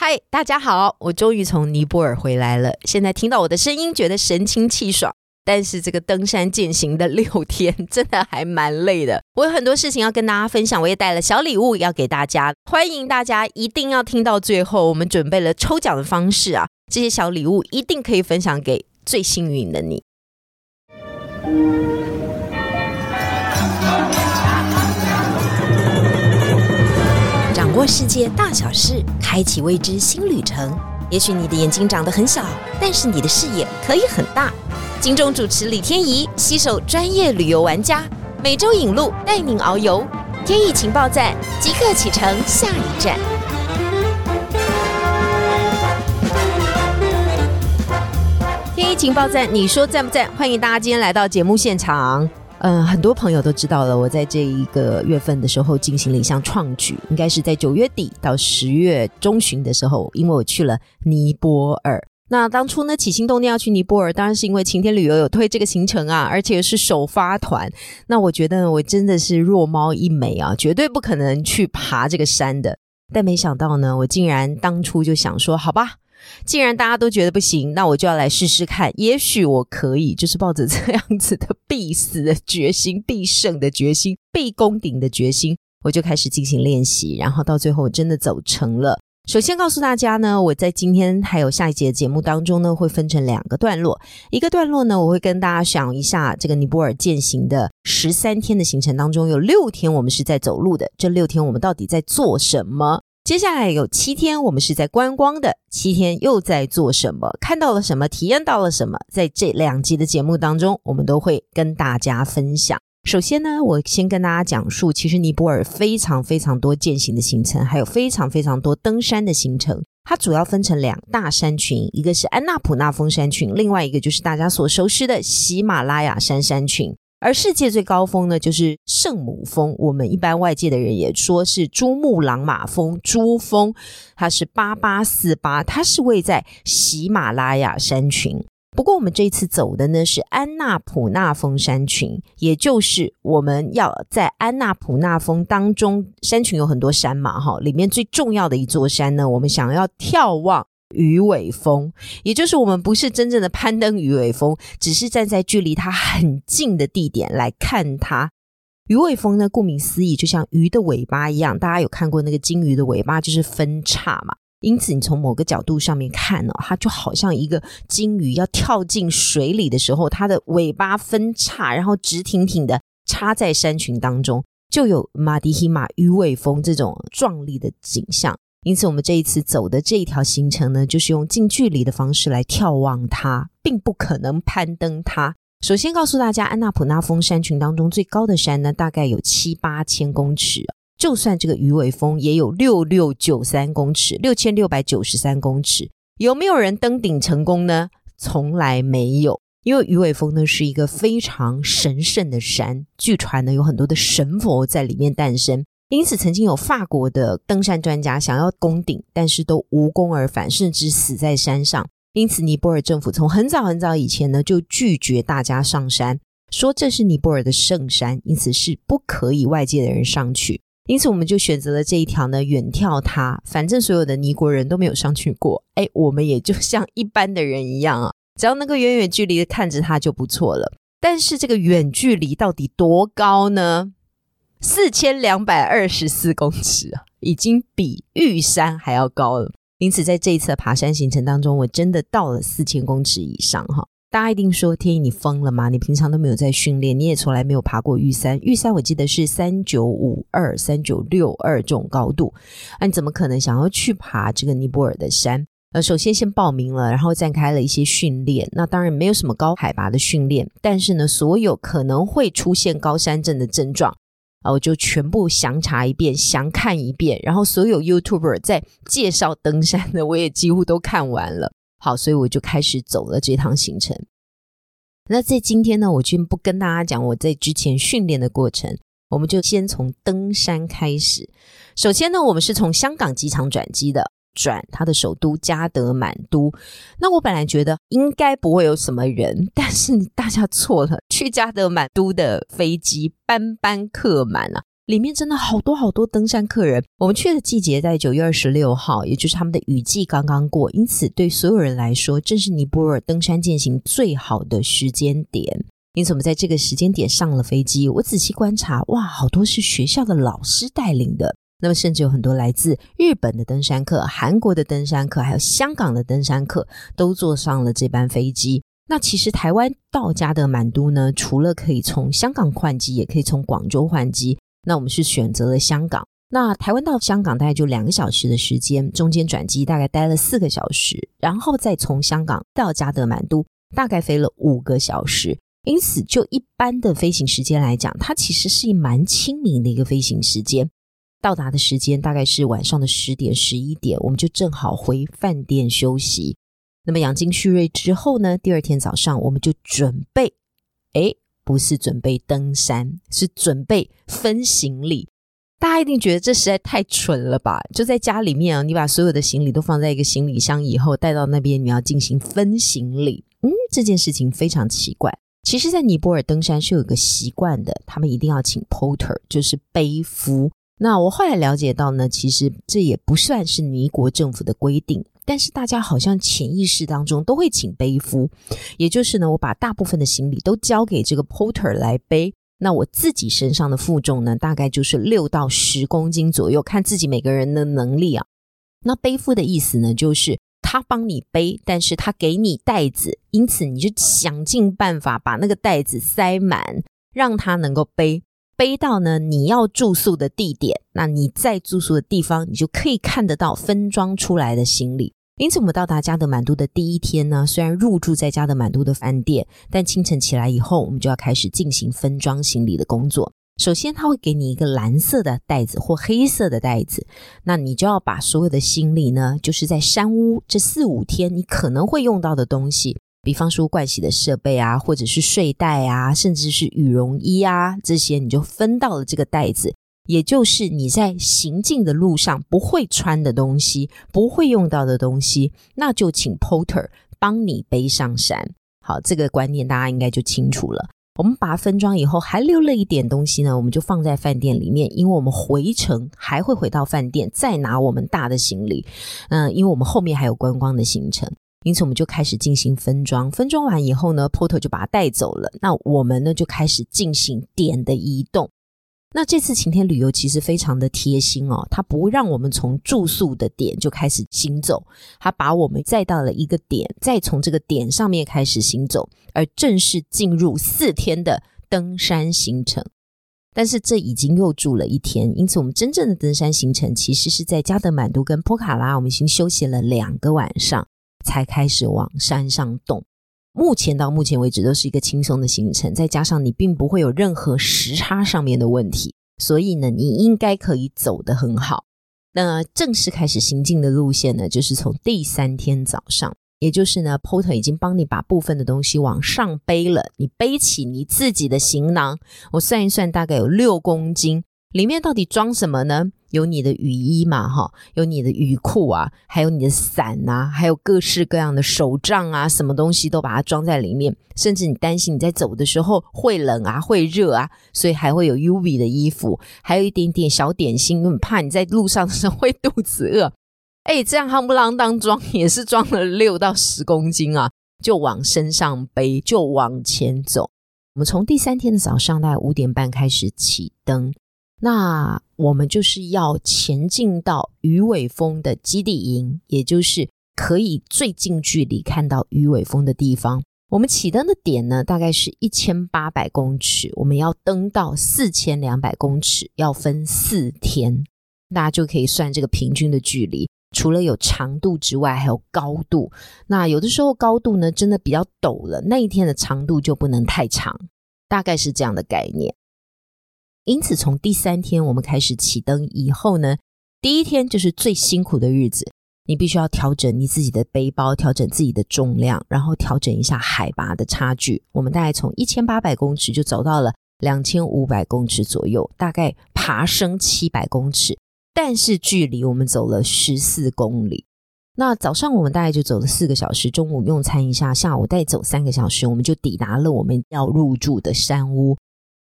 嗨，大家好，我终于从尼泊尔回来了。现在听到我的声音，觉得神清气爽。但是这个登山践行的六天，真的还蛮累的。我有很多事情要跟大家分享，我也带了小礼物要给大家。欢迎大家一定要听到最后，我们准备了抽奖的方式啊，这些小礼物一定可以分享给最幸运的你。握世界大小事，开启未知新旅程。也许你的眼睛长得很小，但是你的视野可以很大。金钟主持李天怡携手专业旅游玩家，每周引路带您遨游。天意情报站即刻启程，下一站。天意情报站，你说赞不赞？欢迎大家今天来到节目现场。嗯，很多朋友都知道了，我在这一个月份的时候进行了一项创举，应该是在九月底到十月中旬的时候，因为我去了尼泊尔。那当初呢，起心动念要去尼泊尔，当然是因为晴天旅游有推这个行程啊，而且是首发团。那我觉得我真的是弱猫一枚啊，绝对不可能去爬这个山的。但没想到呢，我竟然当初就想说，好吧。既然大家都觉得不行，那我就要来试试看，也许我可以，就是抱着这样子的必死的决心、必胜的决心、必攻顶的决心，我就开始进行练习，然后到最后我真的走成了。首先告诉大家呢，我在今天还有下一节节目当中呢，会分成两个段落，一个段落呢，我会跟大家讲一下这个尼泊尔践行的十三天的行程当中，有六天我们是在走路的，这六天我们到底在做什么？接下来有七天，我们是在观光的。七天又在做什么？看到了什么？体验到了什么？在这两集的节目当中，我们都会跟大家分享。首先呢，我先跟大家讲述，其实尼泊尔非常非常多践行的行程，还有非常非常多登山的行程。它主要分成两大山群，一个是安纳普纳峰山群，另外一个就是大家所熟悉的喜马拉雅山山群。而世界最高峰呢，就是圣母峰。我们一般外界的人也说是珠穆朗玛峰、珠峰，它是八八四八，它是位在喜马拉雅山群。不过我们这次走的呢是安纳普纳峰山群，也就是我们要在安纳普纳峰当中，山群有很多山嘛，哈，里面最重要的一座山呢，我们想要眺望。鱼尾峰，也就是我们不是真正的攀登鱼尾峰，只是站在距离它很近的地点来看它。鱼尾峰呢，顾名思义，就像鱼的尾巴一样。大家有看过那个金鱼的尾巴就是分叉嘛？因此，你从某个角度上面看呢，它就好像一个金鱼要跳进水里的时候，它的尾巴分叉，然后直挺挺的插在山群当中，就有马迪希马鱼尾峰这种壮丽的景象。因此，我们这一次走的这一条行程呢，就是用近距离的方式来眺望它，并不可能攀登它。首先告诉大家，安纳普纳峰山群当中最高的山呢，大概有七八千公尺，就算这个鱼尾峰也有六六九三公尺，六千六百九十三公尺。有没有人登顶成功呢？从来没有，因为鱼尾峰呢是一个非常神圣的山，据传呢有很多的神佛在里面诞生。因此，曾经有法国的登山专家想要攻顶，但是都无功而返，甚至死在山上。因此，尼泊尔政府从很早很早以前呢，就拒绝大家上山，说这是尼泊尔的圣山，因此是不可以外界的人上去。因此，我们就选择了这一条呢，远眺它。反正所有的尼国人都没有上去过，哎，我们也就像一般的人一样啊，只要能够远远距离的看着它就不错了。但是，这个远距离到底多高呢？四千两百二十四公尺啊，已经比玉山还要高了。因此，在这一次的爬山行程当中，我真的到了四千公尺以上哈。大家一定说：“天意，你疯了吗？你平常都没有在训练，你也从来没有爬过玉山。玉山我记得是三九五二、三九六二这种高度，那你怎么可能想要去爬这个尼泊尔的山？呃，首先先报名了，然后展开了一些训练。那当然没有什么高海拔的训练，但是呢，所有可能会出现高山症的症状。啊，我就全部详查一遍，详看一遍，然后所有 YouTuber 在介绍登山的，我也几乎都看完了。好，所以我就开始走了这趟行程。那在今天呢，我就不跟大家讲我在之前训练的过程，我们就先从登山开始。首先呢，我们是从香港机场转机的。转他的首都加德满都，那我本来觉得应该不会有什么人，但是大家错了，去加德满都的飞机班班客满啊，里面真的好多好多登山客人。我们去的季节在九月二十六号，也就是他们的雨季刚刚过，因此对所有人来说，正是尼泊尔登山践行最好的时间点。因此，我们在这个时间点上了飞机。我仔细观察，哇，好多是学校的老师带领的。那么，甚至有很多来自日本的登山客、韩国的登山客，还有香港的登山客，都坐上了这班飞机。那其实台湾到加德满都呢，除了可以从香港换机，也可以从广州换机。那我们是选择了香港。那台湾到香港大概就两个小时的时间，中间转机大概待了四个小时，然后再从香港到加德满都，大概飞了五个小时。因此，就一般的飞行时间来讲，它其实是蛮亲民的一个飞行时间。到达的时间大概是晚上的十点、十一点，我们就正好回饭店休息。那么养精蓄锐之后呢，第二天早上我们就准备，哎，不是准备登山，是准备分行李。大家一定觉得这实在太蠢了吧？就在家里面啊，你把所有的行李都放在一个行李箱，以后带到那边你要进行分行李，嗯，这件事情非常奇怪。其实，在尼泊尔登山是有一个习惯的，他们一定要请 porter，就是背夫。那我后来了解到呢，其实这也不算是尼国政府的规定，但是大家好像潜意识当中都会请背夫，也就是呢，我把大部分的行李都交给这个 porter 来背，那我自己身上的负重呢，大概就是六到十公斤左右，看自己每个人的能力啊。那背夫的意思呢，就是。他帮你背，但是他给你袋子，因此你就想尽办法把那个袋子塞满，让他能够背背到呢你要住宿的地点。那你在住宿的地方，你就可以看得到分装出来的行李。因此，我们到达加德满都的第一天呢，虽然入住在加德满都的饭店，但清晨起来以后，我们就要开始进行分装行李的工作。首先，他会给你一个蓝色的袋子或黑色的袋子，那你就要把所有的行李呢，就是在山屋这四五天你可能会用到的东西，比方说盥洗的设备啊，或者是睡袋啊，甚至是羽绒衣啊，这些你就分到了这个袋子，也就是你在行进的路上不会穿的东西，不会用到的东西，那就请 porter 帮你背上山。好，这个观念大家应该就清楚了。我们把它分装以后，还留了一点东西呢，我们就放在饭店里面，因为我们回程还会回到饭店再拿我们大的行李。嗯，因为我们后面还有观光的行程，因此我们就开始进行分装。分装完以后呢，porter 就把它带走了。那我们呢就开始进行点的移动。那这次晴天旅游其实非常的贴心哦，它不让我们从住宿的点就开始行走，它把我们载到了一个点，再从这个点上面开始行走，而正式进入四天的登山行程。但是这已经又住了一天，因此我们真正的登山行程其实是在加德满都跟波卡拉，我们已经休息了两个晚上，才开始往山上动。目前到目前为止都是一个轻松的行程，再加上你并不会有任何时差上面的问题，所以呢，你应该可以走得很好。那正式开始行进的路线呢，就是从第三天早上，也就是呢，porter 已经帮你把部分的东西往上背了，你背起你自己的行囊，我算一算，大概有六公斤，里面到底装什么呢？有你的雨衣嘛，哈，有你的雨裤啊，还有你的伞呐，还有各式各样的手杖啊，什么东西都把它装在里面。甚至你担心你在走的时候会冷啊，会热啊，所以还会有 UV 的衣服，还有一点点小点心，因为怕你在路上的时候会肚子饿。哎，这样夯不啷当装也是装了六到十公斤啊，就往身上背，就往前走。我们从第三天的早上大概五点半开始启灯。那我们就是要前进到鱼尾峰的基地营，也就是可以最近距离看到鱼尾峰的地方。我们起登的点呢，大概是一千八百公尺，我们要登到四千两百公尺，要分四天，大家就可以算这个平均的距离。除了有长度之外，还有高度。那有的时候高度呢，真的比较陡了，那一天的长度就不能太长，大概是这样的概念。因此，从第三天我们开始启灯以后呢，第一天就是最辛苦的日子。你必须要调整你自己的背包，调整自己的重量，然后调整一下海拔的差距。我们大概从一千八百公尺就走到了两千五百公尺左右，大概爬升七百公尺，但是距离我们走了十四公里。那早上我们大概就走了四个小时，中午用餐一下，下午再走三个小时，我们就抵达了我们要入住的山屋。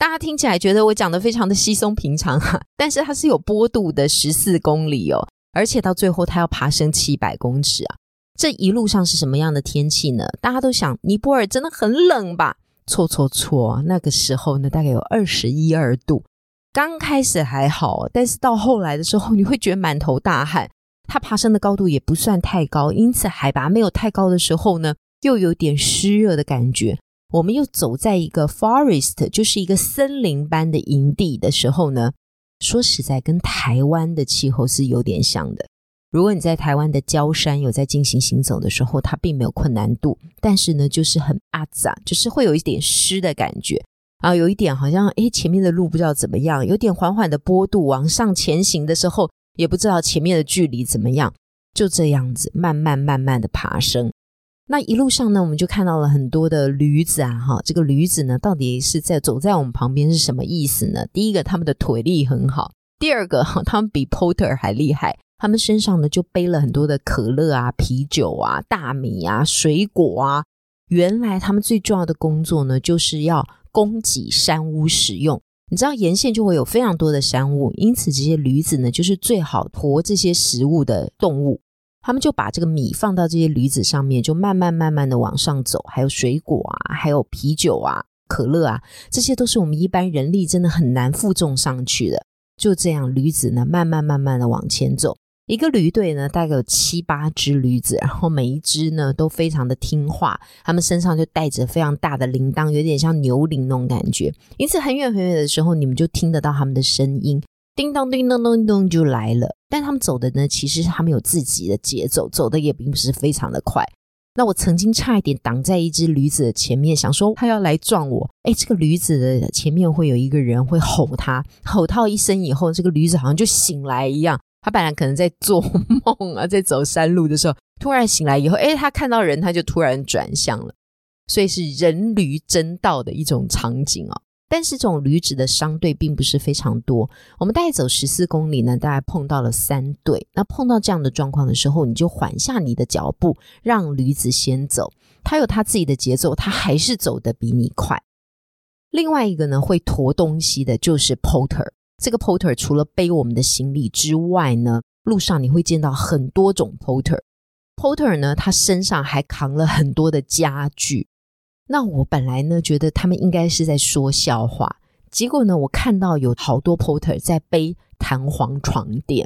大家听起来觉得我讲的非常的稀松平常哈，但是它是有坡度的十四公里哦，而且到最后它要爬升七百公尺啊！这一路上是什么样的天气呢？大家都想尼泊尔真的很冷吧？错错错，那个时候呢大概有二十一二度，刚开始还好，但是到后来的时候你会觉得满头大汗。它爬升的高度也不算太高，因此海拔没有太高的时候呢，又有点湿热的感觉。我们又走在一个 forest，就是一个森林般的营地的时候呢，说实在，跟台湾的气候是有点像的。如果你在台湾的焦山有在进行行走的时候，它并没有困难度，但是呢，就是很阿杂，就是会有一点湿的感觉啊，有一点好像诶，前面的路不知道怎么样，有点缓缓的坡度往上前行的时候，也不知道前面的距离怎么样，就这样子慢慢慢慢的爬升。那一路上呢，我们就看到了很多的驴子啊，哈，这个驴子呢，到底是在走在我们旁边是什么意思呢？第一个，他们的腿力很好；第二个，哈，他们比 porter 还厉害，他们身上呢就背了很多的可乐啊、啤酒啊、大米啊、水果啊。原来他们最重要的工作呢，就是要供给山屋使用。你知道沿线就会有非常多的山屋，因此这些驴子呢，就是最好驮这些食物的动物。他们就把这个米放到这些驴子上面，就慢慢慢慢的往上走。还有水果啊，还有啤酒啊、可乐啊，这些都是我们一般人力真的很难负重上去的。就这样，驴子呢慢慢慢慢的往前走。一个驴队呢大概有七八只驴子，然后每一只呢都非常的听话，他们身上就带着非常大的铃铛，有点像牛铃那种感觉。因此很远很远的时候，你们就听得到他们的声音。叮当叮当叮咚就来了，但他们走的呢，其实是他们有自己的节奏，走的也并不是非常的快。那我曾经差一点挡在一只驴子的前面，想说他要来撞我。哎，这个驴子的前面会有一个人会吼他，吼他一声以后，这个驴子好像就醒来一样。他本来可能在做 梦啊，在走山路的时候，突然醒来以后，哎，他看到人，他就突然转向了。所以是人驴争道的一种场景啊。但是这种驴子的商队并不是非常多。我们大概走十四公里呢，大概碰到了三队。那碰到这样的状况的时候，你就缓下你的脚步，让驴子先走。它有它自己的节奏，它还是走得比你快。另外一个呢，会驮东西的就是 porter。这个 porter 除了背我们的行李之外呢，路上你会见到很多种 porter。porter 呢，他身上还扛了很多的家具。那我本来呢觉得他们应该是在说笑话，结果呢我看到有好多 porter 在背弹簧床垫，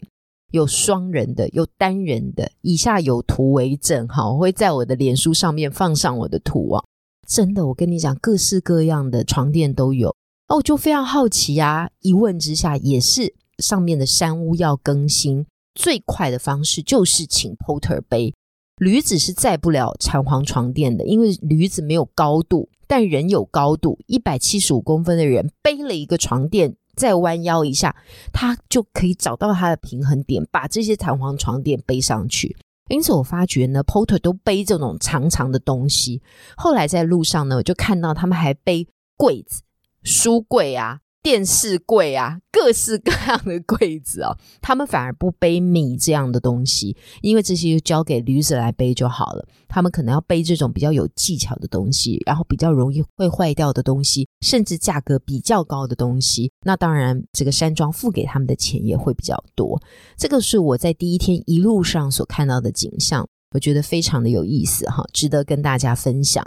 有双人的，有单人的。以下有图为证，哈，我会在我的脸书上面放上我的图啊。真的，我跟你讲，各式各样的床垫都有。那我就非常好奇啊，一问之下也是上面的山屋要更新，最快的方式就是请 porter 背。驴子是载不了弹簧床垫的，因为驴子没有高度，但人有高度。一百七十五公分的人背了一个床垫，再弯腰一下，他就可以找到他的平衡点，把这些弹簧床垫背上去。因此，我发觉呢，porter 都背这种长长的东西。后来在路上呢，我就看到他们还背柜子、书柜啊。电视柜啊，各式各样的柜子哦，他们反而不背米这样的东西，因为这些就交给驴子来背就好了。他们可能要背这种比较有技巧的东西，然后比较容易会坏掉的东西，甚至价格比较高的东西。那当然，这个山庄付给他们的钱也会比较多。这个是我在第一天一路上所看到的景象，我觉得非常的有意思哈，值得跟大家分享。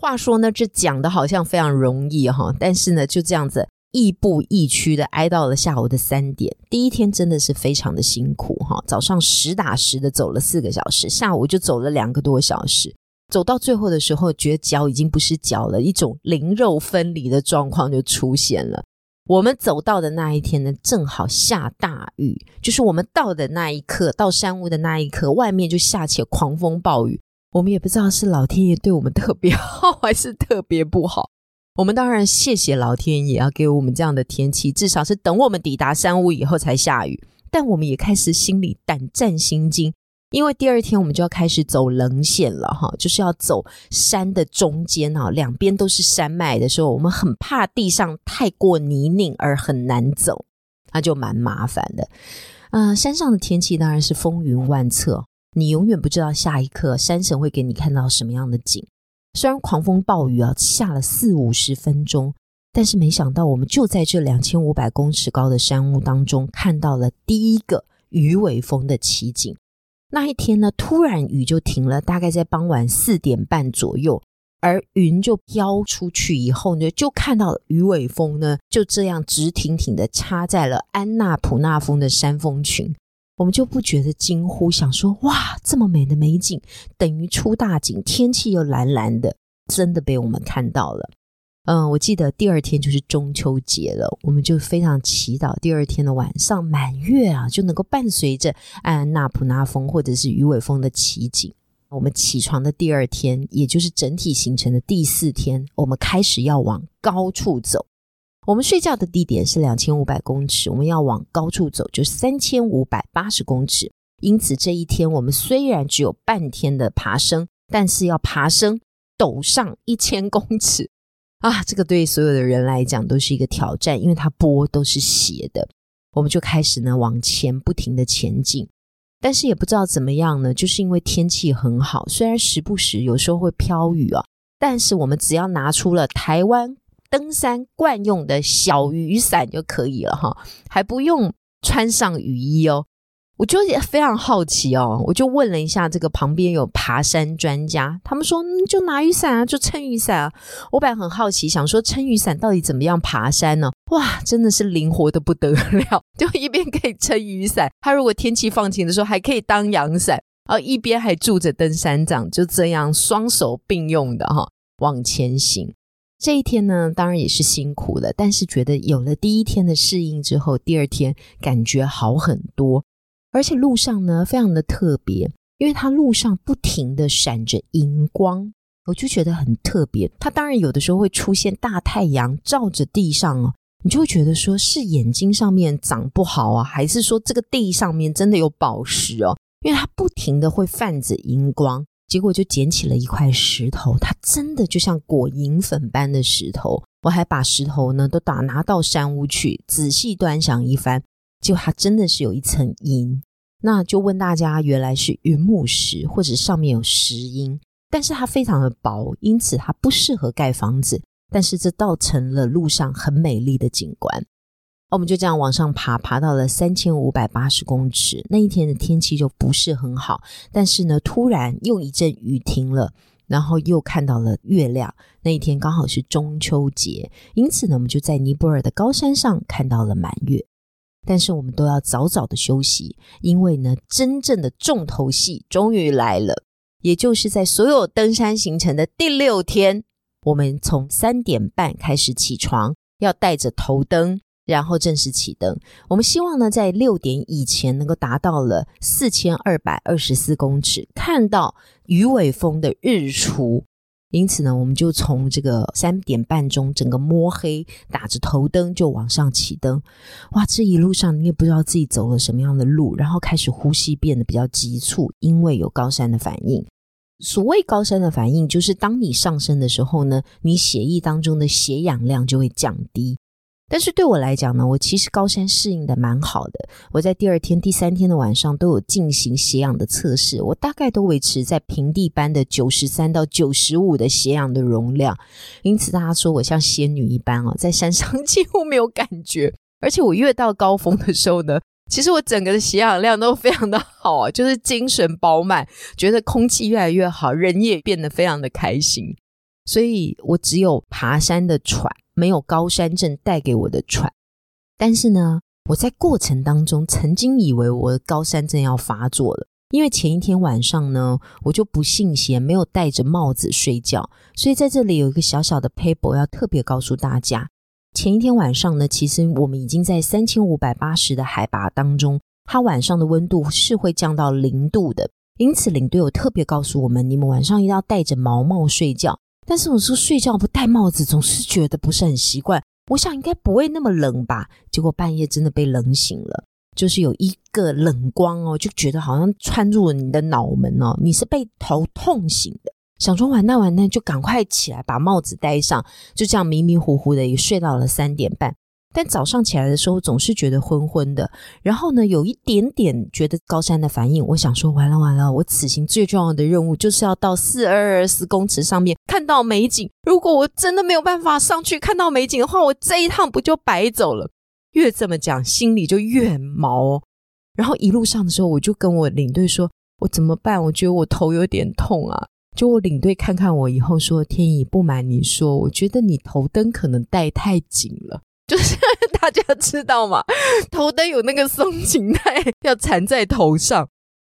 话说呢，这讲的好像非常容易哈，但是呢，就这样子亦步亦趋的挨到了下午的三点。第一天真的是非常的辛苦哈，早上实打实的走了四个小时，下午就走了两个多小时。走到最后的时候，觉得脚已经不是脚了，一种灵肉分离的状况就出现了。我们走到的那一天呢，正好下大雨，就是我们到的那一刻，到山屋的那一刻，外面就下起了狂风暴雨。我们也不知道是老天爷对我们特别 好还是特别不好。我们当然谢谢老天爷要给我们这样的天气，至少是等我们抵达山屋以后才下雨。但我们也开始心里胆战心惊，因为第二天我们就要开始走棱线了哈，就是要走山的中间哈，两边都是山脉的时候，我们很怕地上太过泥泞而很难走，那就蛮麻烦的。啊，山上的天气当然是风云万测。你永远不知道下一刻山神会给你看到什么样的景。虽然狂风暴雨啊下了四五十分钟，但是没想到，我们就在这两千五百公尺高的山雾当中，看到了第一个鱼尾峰的奇景。那一天呢，突然雨就停了，大概在傍晚四点半左右，而云就飘出去以后呢，就看到鱼尾峰呢，就这样直挺挺的插在了安纳普纳峰的山峰群。我们就不觉得惊呼，想说哇，这么美的美景，等于出大景，天气又蓝蓝的，真的被我们看到了。嗯，我记得第二天就是中秋节了，我们就非常祈祷第二天的晚上满月啊，就能够伴随着安纳普纳峰或者是鱼尾峰的奇景。我们起床的第二天，也就是整体行程的第四天，我们开始要往高处走。我们睡觉的地点是两千五百公尺，我们要往高处走，就三千五百八十公尺。因此这一天，我们虽然只有半天的爬升，但是要爬升陡上一千公尺。啊，这个对所有的人来讲都是一个挑战，因为它坡都是斜的。我们就开始呢往前不停的前进，但是也不知道怎么样呢，就是因为天气很好，虽然时不时有时候会飘雨啊，但是我们只要拿出了台湾登山惯用的小雨伞就可以了哈，还不用穿上雨衣哦。我就也非常好奇哦，我就问了一下这个旁边有爬山专家，他们说就拿雨伞啊，就撑雨伞啊。我本来很好奇，想说撑雨伞到底怎么样爬山呢？哇，真的是灵活的不得了，就一边可以撑雨伞，它如果天气放晴的时候还可以当阳伞，然后一边还住着登山杖，就这样双手并用的哈往前行。这一天呢，当然也是辛苦了，但是觉得有了第一天的适应之后，第二天感觉好很多。而且路上呢，非常的特别，因为它路上不停的闪着荧光，我就觉得很特别。它当然有的时候会出现大太阳照着地上哦，你就会觉得说是眼睛上面长不好啊，还是说这个地上面真的有宝石哦？因为它不停的会泛着荧光，结果就捡起了一块石头，它真的就像裹银粉般的石头。我还把石头呢都打拿到山屋去仔细端详一番。就它真的是有一层银，那就问大家，原来是云母石，或者上面有石英，但是它非常的薄，因此它不适合盖房子。但是这倒成了路上很美丽的景观。我们就这样往上爬，爬到了三千五百八十公尺。那一天的天气就不是很好，但是呢，突然又一阵雨停了，然后又看到了月亮。那一天刚好是中秋节，因此呢，我们就在尼泊尔的高山上看到了满月。但是我们都要早早的休息，因为呢，真正的重头戏终于来了，也就是在所有登山行程的第六天，我们从三点半开始起床，要带着头灯，然后正式启灯。我们希望呢，在六点以前能够达到了四千二百二十四公尺，看到鱼尾峰的日出。因此呢，我们就从这个三点半钟，整个摸黑，打着头灯就往上起灯。哇，这一路上你也不知道自己走了什么样的路，然后开始呼吸变得比较急促，因为有高山的反应。所谓高山的反应，就是当你上升的时候呢，你血液当中的血氧量就会降低。但是对我来讲呢，我其实高山适应的蛮好的。我在第二天、第三天的晚上都有进行血氧的测试，我大概都维持在平地般的九十三到九十五的血氧的容量。因此大家说我像仙女一般哦，在山上几乎没有感觉。而且我越到高峰的时候呢，其实我整个的血氧量都非常的好啊，就是精神饱满，觉得空气越来越好，人也变得非常的开心。所以我只有爬山的喘。没有高山症带给我的喘，但是呢，我在过程当中曾经以为我的高山症要发作了，因为前一天晚上呢，我就不信邪，没有戴着帽子睡觉，所以在这里有一个小小的 paper 要特别告诉大家，前一天晚上呢，其实我们已经在三千五百八十的海拔当中，它晚上的温度是会降到零度的，因此领队有特别告诉我们，你们晚上一定要戴着毛帽睡觉。但是我说睡觉不戴帽子，总是觉得不是很习惯。我想应该不会那么冷吧，结果半夜真的被冷醒了，就是有一个冷光哦，就觉得好像穿入了你的脑门哦，你是被头痛醒的。想说完蛋完蛋，就赶快起来把帽子戴上，就这样迷迷糊糊的也睡到了三点半。但早上起来的时候总是觉得昏昏的，然后呢，有一点点觉得高山的反应。我想说，完了完了，我此行最重要的任务就是要到四二二四公尺上面看到美景。如果我真的没有办法上去看到美景的话，我这一趟不就白走了？越这么讲，心里就越毛。然后一路上的时候，我就跟我领队说：“我怎么办？我觉得我头有点痛啊。”就我领队看看我以后说：“天意，不瞒你说，我觉得你头灯可能戴太紧了。”就是大家知道吗？头灯有那个松紧带要缠在头上，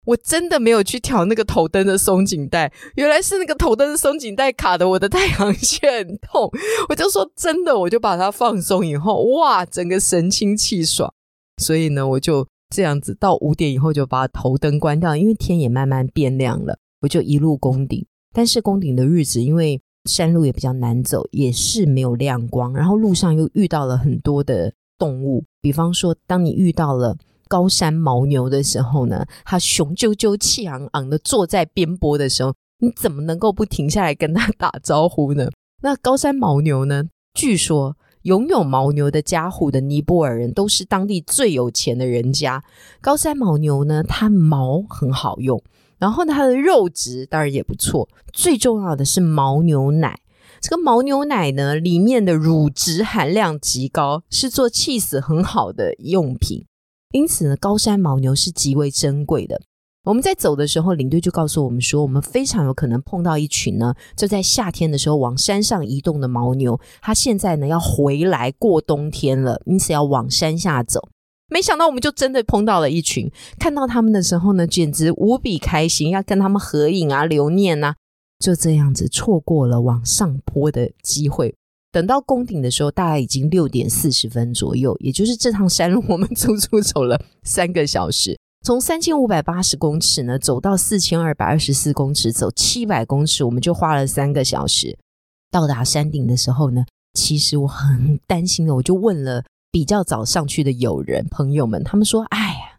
我真的没有去调那个头灯的松紧带，原来是那个头灯的松紧带卡的我的太阳穴很痛。我就说真的，我就把它放松以后，哇，整个神清气爽。所以呢，我就这样子到五点以后就把头灯关掉，因为天也慢慢变亮了，我就一路攻顶。但是攻顶的日子，因为山路也比较难走，也是没有亮光。然后路上又遇到了很多的动物，比方说，当你遇到了高山牦牛的时候呢，它雄赳赳、气昂昂的坐在边坡的时候，你怎么能够不停下来跟它打招呼呢？那高山牦牛呢？据说拥有牦牛的家户的尼泊尔人都是当地最有钱的人家。高山牦牛呢，它毛很好用。然后呢，它的肉质当然也不错。最重要的是牦牛奶，这个牦牛奶呢，里面的乳脂含量极高，是做 cheese 很好的用品。因此呢，高山牦牛是极为珍贵的。我们在走的时候，领队就告诉我们说，我们非常有可能碰到一群呢，就在夏天的时候往山上移动的牦牛。它现在呢要回来过冬天了，因此要往山下走。没想到我们就真的碰到了一群，看到他们的时候呢，简直无比开心，要跟他们合影啊、留念啊，就这样子错过了往上坡的机会。等到宫顶的时候，大概已经六点四十分左右，也就是这趟山路我们足足走了三个小时，从三千五百八十公尺呢走到四千二百二十四公尺，走七百公尺，我们就花了三个小时。到达山顶的时候呢，其实我很担心的，我就问了。比较早上去的友人朋友们，他们说：“哎呀，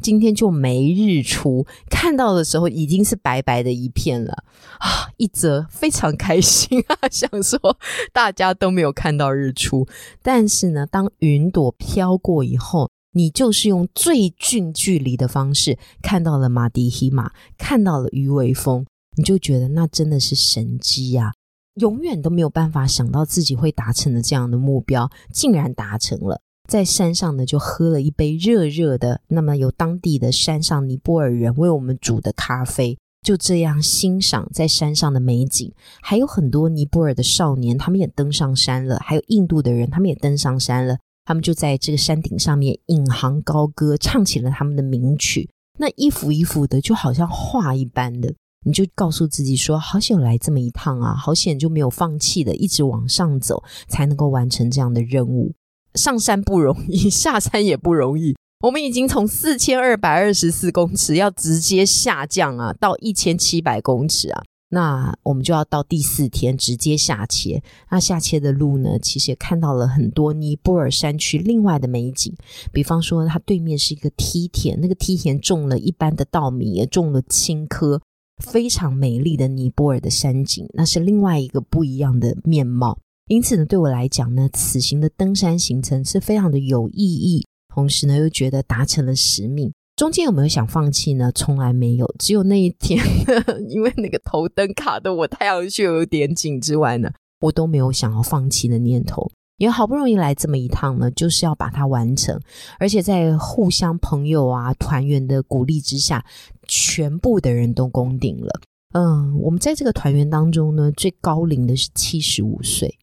今天就没日出，看到的时候已经是白白的一片了啊！”一则非常开心啊，想说大家都没有看到日出，但是呢，当云朵飘过以后，你就是用最近距离的方式看到了马迪希马，看到了鱼尾峰，你就觉得那真的是神机呀！永远都没有办法想到自己会达成的这样的目标，竟然达成了。在山上呢，就喝了一杯热热的，那么有当地的山上尼泊尔人为我们煮的咖啡，就这样欣赏在山上的美景。还有很多尼泊尔的少年，他们也登上山了；还有印度的人，他们也登上山了。他们就在这个山顶上面引吭高歌，唱起了他们的名曲。那一幅一幅的，就好像画一般的。你就告诉自己说：“好险来这么一趟啊！好险就没有放弃的，一直往上走，才能够完成这样的任务。上山不容易，下山也不容易。我们已经从四千二百二十四公尺要直接下降啊，到一千七百公尺啊。那我们就要到第四天直接下切。那下切的路呢，其实也看到了很多尼泊尔山区另外的美景，比方说它对面是一个梯田，那个梯田种了一般的稻米，也种了青稞。”非常美丽的尼泊尔的山景，那是另外一个不一样的面貌。因此呢，对我来讲呢，此行的登山行程是非常的有意义，同时呢，又觉得达成了使命。中间有没有想放弃呢？从来没有，只有那一天，因为那个头灯卡的我太阳穴有点紧之外呢，我都没有想要放弃的念头。也好不容易来这么一趟呢，就是要把它完成，而且在互相朋友啊团员的鼓励之下，全部的人都攻顶了。嗯，我们在这个团员当中呢，最高龄的是七十五岁，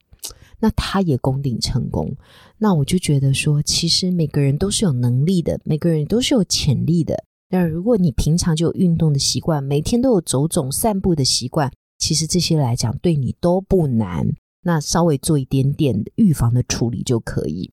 那他也攻顶成功。那我就觉得说，其实每个人都是有能力的，每个人都是有潜力的。那如果你平常就有运动的习惯，每天都有走走散步的习惯，其实这些来讲对你都不难。那稍微做一点点预防的处理就可以。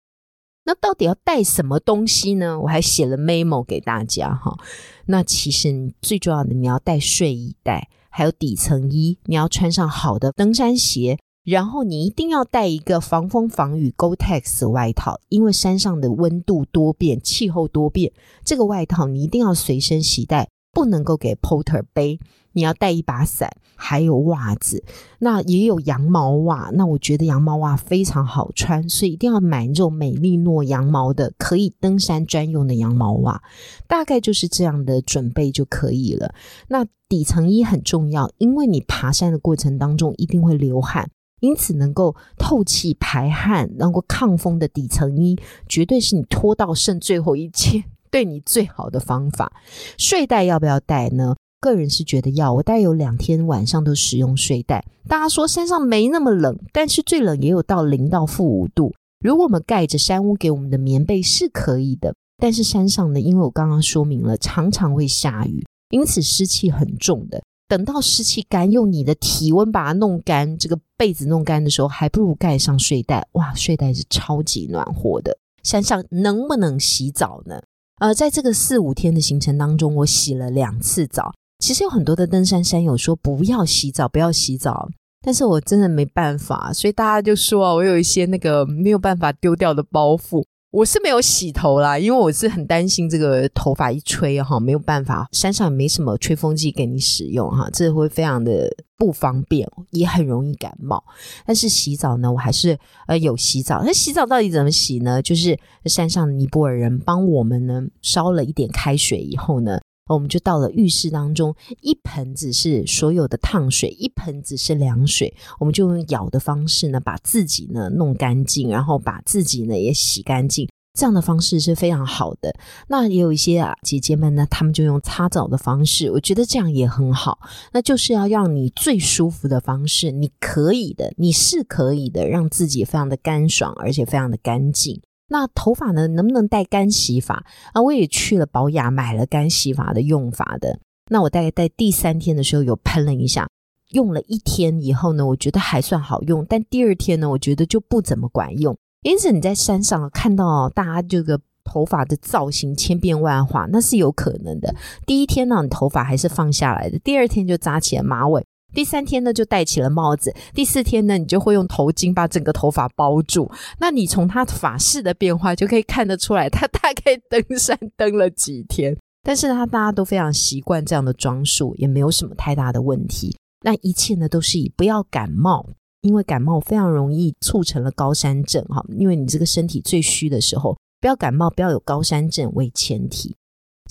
那到底要带什么东西呢？我还写了 memo 给大家哈。那其实最重要的，你要带睡衣带，还有底层衣，你要穿上好的登山鞋，然后你一定要带一个防风防雨 Gore-Tex 外套，因为山上的温度多变，气候多变，这个外套你一定要随身携带，不能够给 porter 背，你要带一把伞，还有袜子。那也有羊毛袜，那我觉得羊毛袜非常好穿，所以一定要买这种美利诺羊毛的，可以登山专用的羊毛袜。大概就是这样的准备就可以了。那底层衣很重要，因为你爬山的过程当中一定会流汗。因此，能够透气排汗、能够抗风的底层衣，绝对是你脱到剩最后一件对你最好的方法。睡袋要不要带呢？个人是觉得要，我大概有两天晚上都使用睡袋。大家说山上没那么冷，但是最冷也有到零到负五度。如果我们盖着山屋给我们的棉被是可以的，但是山上呢，因为我刚刚说明了，常常会下雨，因此湿气很重的。等到湿气干，用你的体温把它弄干，这个被子弄干的时候，还不如盖上睡袋。哇，睡袋是超级暖和的。山上能不能洗澡呢？呃，在这个四五天的行程当中，我洗了两次澡。其实有很多的登山山友说不要洗澡，不要洗澡，但是我真的没办法，所以大家就说啊我有一些那个没有办法丢掉的包袱。我是没有洗头啦，因为我是很担心这个头发一吹哈，没有办法，山上也没什么吹风机给你使用哈，这会非常的不方便，也很容易感冒。但是洗澡呢，我还是呃有洗澡。那洗澡到底怎么洗呢？就是山上尼泊尔人帮我们呢烧了一点开水以后呢。我们就到了浴室当中，一盆子是所有的烫水，一盆子是凉水。我们就用舀的方式呢，把自己呢弄干净，然后把自己呢也洗干净。这样的方式是非常好的。那也有一些啊姐姐们呢，她们就用擦澡的方式，我觉得这样也很好。那就是要让你最舒服的方式，你可以的，你是可以的，让自己非常的干爽，而且非常的干净。那头发呢？能不能带干洗法啊？我也去了保雅买了干洗法的用法的。那我大概在第三天的时候有喷了一下，用了一天以后呢，我觉得还算好用。但第二天呢，我觉得就不怎么管用。因此你在山上看到大家这个头发的造型千变万化，那是有可能的。第一天呢，你头发还是放下来的；第二天就扎起了马尾。第三天呢，就戴起了帽子；第四天呢，你就会用头巾把整个头发包住。那你从他发式的变化就可以看得出来，他大概登山登了几天。但是他大家都非常习惯这样的装束，也没有什么太大的问题。那一切呢，都是以不要感冒，因为感冒非常容易促成了高山症哈。因为你这个身体最虚的时候，不要感冒，不要有高山症为前提。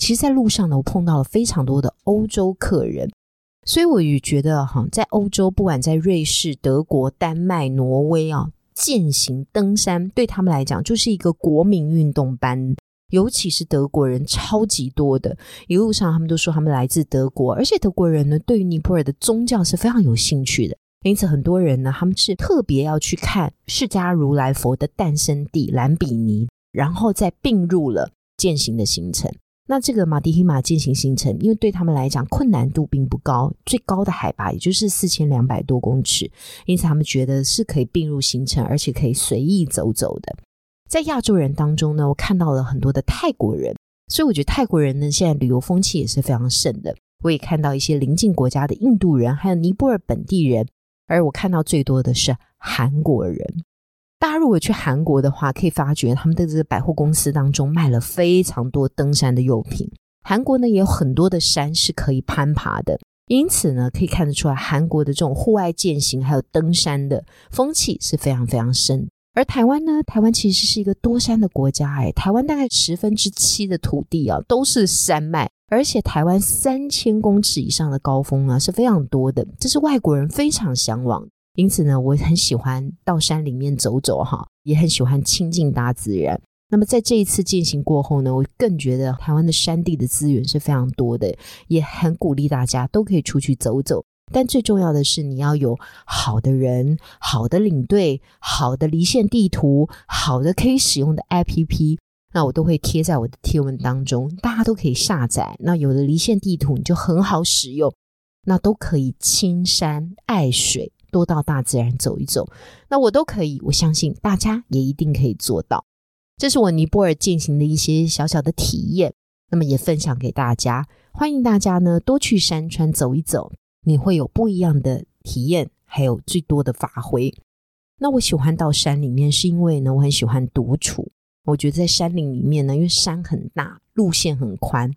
其实，在路上呢，我碰到了非常多的欧洲客人。所以我也觉得哈，在欧洲，不管在瑞士、德国、丹麦、挪威啊，践行登山对他们来讲就是一个国民运动班。尤其是德国人超级多的，一路上他们都说他们来自德国，而且德国人呢对于尼泊尔的宗教是非常有兴趣的，因此很多人呢他们是特别要去看释迦如来佛的诞生地兰比尼，然后再并入了践行的行程。那这个马迪希马践行行程，因为对他们来讲困难度并不高，最高的海拔也就是四千两百多公尺，因此他们觉得是可以并入行程，而且可以随意走走的。在亚洲人当中呢，我看到了很多的泰国人，所以我觉得泰国人呢现在旅游风气也是非常盛的。我也看到一些邻近国家的印度人，还有尼泊尔本地人，而我看到最多的是韩国人。大家如果去韩国的话，可以发觉他们的这个百货公司当中卖了非常多登山的用品。韩国呢也有很多的山是可以攀爬的，因此呢可以看得出来，韩国的这种户外健行还有登山的风气是非常非常深。而台湾呢，台湾其实是一个多山的国家，哎，台湾大概十分之七的土地啊都是山脉，而且台湾三千公尺以上的高峰啊是非常多的，这是外国人非常向往。因此呢，我很喜欢到山里面走走哈，也很喜欢亲近大自然。那么在这一次践行过后呢，我更觉得台湾的山地的资源是非常多的，也很鼓励大家都可以出去走走。但最重要的是，你要有好的人、好的领队、好的离线地图、好的可以使用的 APP，那我都会贴在我的贴文当中，大家都可以下载。那有了离线地图，你就很好使用，那都可以亲山爱水。多到大自然走一走，那我都可以，我相信大家也一定可以做到。这是我尼泊尔进行的一些小小的体验，那么也分享给大家。欢迎大家呢多去山川走一走，你会有不一样的体验，还有最多的发挥。那我喜欢到山里面，是因为呢我很喜欢独处。我觉得在山林里面呢，因为山很大，路线很宽，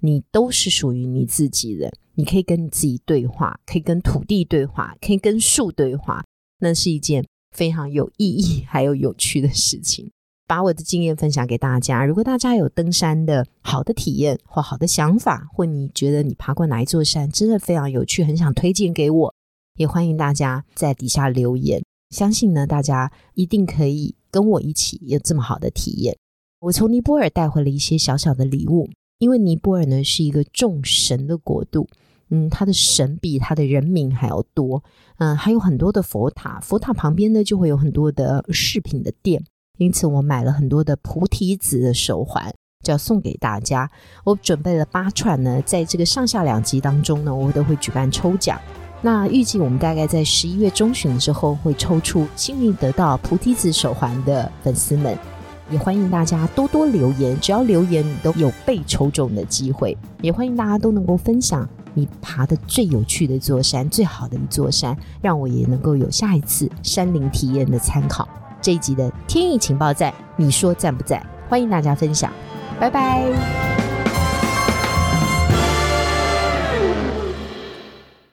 你都是属于你自己的。你可以跟你自己对话，可以跟土地对话，可以跟树对话，那是一件非常有意义还有有趣的事情。把我的经验分享给大家。如果大家有登山的好的体验或好的想法，或你觉得你爬过哪一座山真的非常有趣，很想推荐给我，也欢迎大家在底下留言。相信呢，大家一定可以跟我一起有这么好的体验。我从尼泊尔带回了一些小小的礼物，因为尼泊尔呢是一个众神的国度，嗯，它的神比它的人民还要多，嗯，还有很多的佛塔，佛塔旁边呢就会有很多的饰品的店。因此，我买了很多的菩提子的手环，就要送给大家。我准备了八串呢，在这个上下两集当中呢，我都会举办抽奖。那预计我们大概在十一月中旬的时候会抽出幸运得到菩提子手环的粉丝们，也欢迎大家多多留言，只要留言你都有被抽中的机会。也欢迎大家都能够分享你爬的最有趣的一座山，最好的一座山，让我也能够有下一次山林体验的参考。这一集的天意情报站，你说在不在？欢迎大家分享，拜拜。